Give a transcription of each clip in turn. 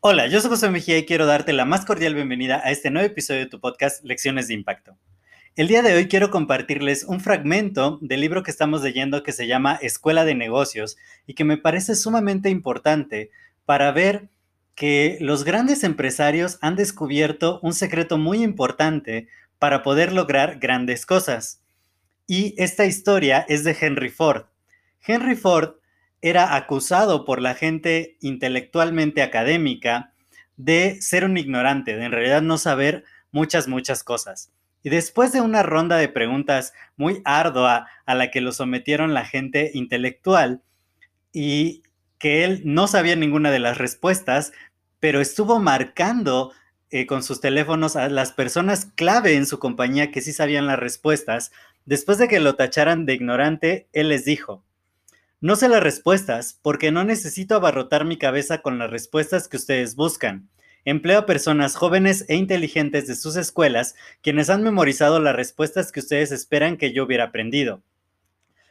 Hola, yo soy José Mejía y quiero darte la más cordial bienvenida a este nuevo episodio de tu podcast Lecciones de Impacto. El día de hoy quiero compartirles un fragmento del libro que estamos leyendo que se llama Escuela de Negocios y que me parece sumamente importante para ver que los grandes empresarios han descubierto un secreto muy importante para poder lograr grandes cosas. Y esta historia es de Henry Ford. Henry Ford era acusado por la gente intelectualmente académica de ser un ignorante, de en realidad no saber muchas, muchas cosas. Y después de una ronda de preguntas muy ardua a la que lo sometieron la gente intelectual y que él no sabía ninguna de las respuestas, pero estuvo marcando eh, con sus teléfonos a las personas clave en su compañía que sí sabían las respuestas, después de que lo tacharan de ignorante, él les dijo, no sé las respuestas porque no necesito abarrotar mi cabeza con las respuestas que ustedes buscan. Empleo a personas jóvenes e inteligentes de sus escuelas quienes han memorizado las respuestas que ustedes esperan que yo hubiera aprendido.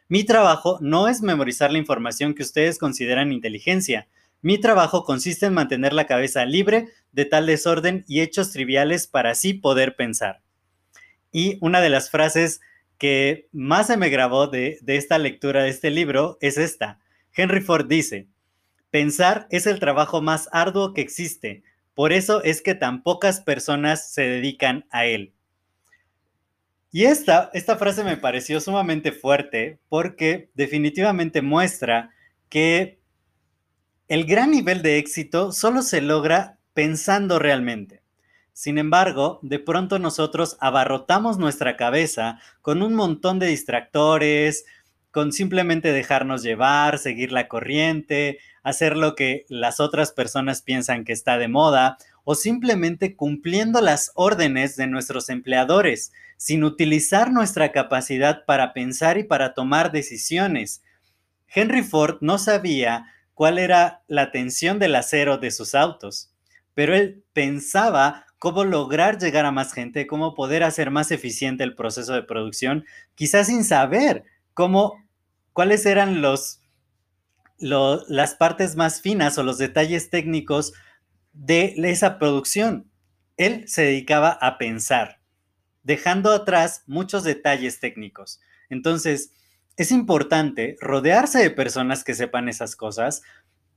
Mi trabajo no es memorizar la información que ustedes consideran inteligencia. Mi trabajo consiste en mantener la cabeza libre de tal desorden y hechos triviales para así poder pensar. Y una de las frases que más se me grabó de, esta lectura de este libro es esta. Henry Ford dice, pensar es el trabajo más arduo que existe, por eso es que tan pocas personas se dedican a él. Y esta, esta frase me pareció sumamente fuerte porque definitivamente muestra que el gran nivel de éxito solo se logra pensando realmente. Sin embargo, de pronto nosotros abarrotamos nuestra cabeza con un montón de distractores, con simplemente dejarnos llevar, seguir la corriente, hacer lo que las otras personas piensan que está de moda o simplemente cumpliendo las órdenes de nuestros empleadores, sin utilizar nuestra capacidad para pensar y para tomar decisiones. Henry Ford no sabía cuál era la tensión del acero de sus autos, pero él pensaba cómo lograr llegar a más gente, cómo poder hacer más eficiente el proceso de producción, quizás sin saber cómo, cuáles eran los, las partes más finas o los detalles técnicos de esa producción. Él se dedicaba a pensar, dejando atrás muchos detalles técnicos. Entonces, es importante rodearse de personas que sepan esas cosas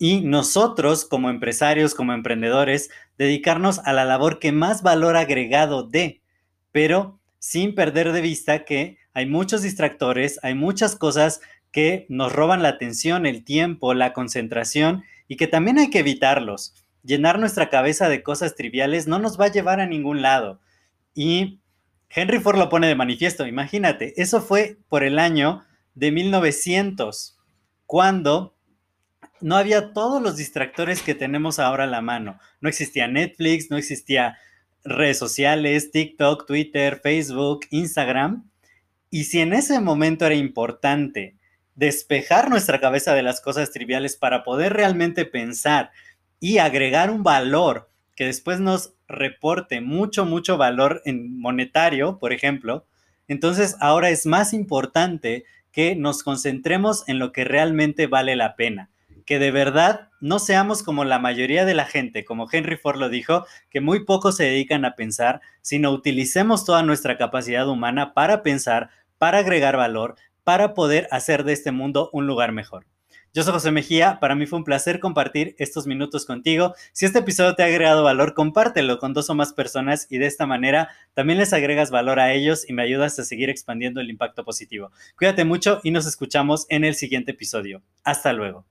y nosotros como empresarios, como emprendedores, dedicarnos a la labor que más valor agregado dé, pero sin perder de vista que hay muchos distractores, hay muchas cosas que nos roban la atención, el tiempo, la concentración y que también hay que evitarlos. Llenar nuestra cabeza de cosas triviales no nos va a llevar a ningún lado. Y Henry Ford lo pone de manifiesto, imagínate, eso fue por el año de 1900, cuando no había todos los distractores que tenemos ahora a la mano. No existía Netflix, no existía redes sociales, TikTok, Twitter, Facebook, Instagram. Y si en ese momento era importante despejar nuestra cabeza de las cosas triviales para poder realmente pensar y agregar un valor que después nos reporte mucho, mucho valor en monetario, por ejemplo, entonces ahora es más importante que nos concentremos en lo que realmente vale la pena que de verdad no seamos como la mayoría de la gente, como Henry Ford lo dijo, que muy pocos se dedican a pensar, sino utilicemos toda nuestra capacidad humana para pensar, para agregar valor, para poder hacer de este mundo un lugar mejor. Yo soy José Mejía, para mí fue un placer compartir estos minutos contigo. Si este episodio te ha agregado valor, compártelo con dos o más personas y de esta manera también les agregas valor a ellos y me ayudas a seguir expandiendo el impacto positivo. Cuídate mucho y nos escuchamos en el siguiente episodio. Hasta luego.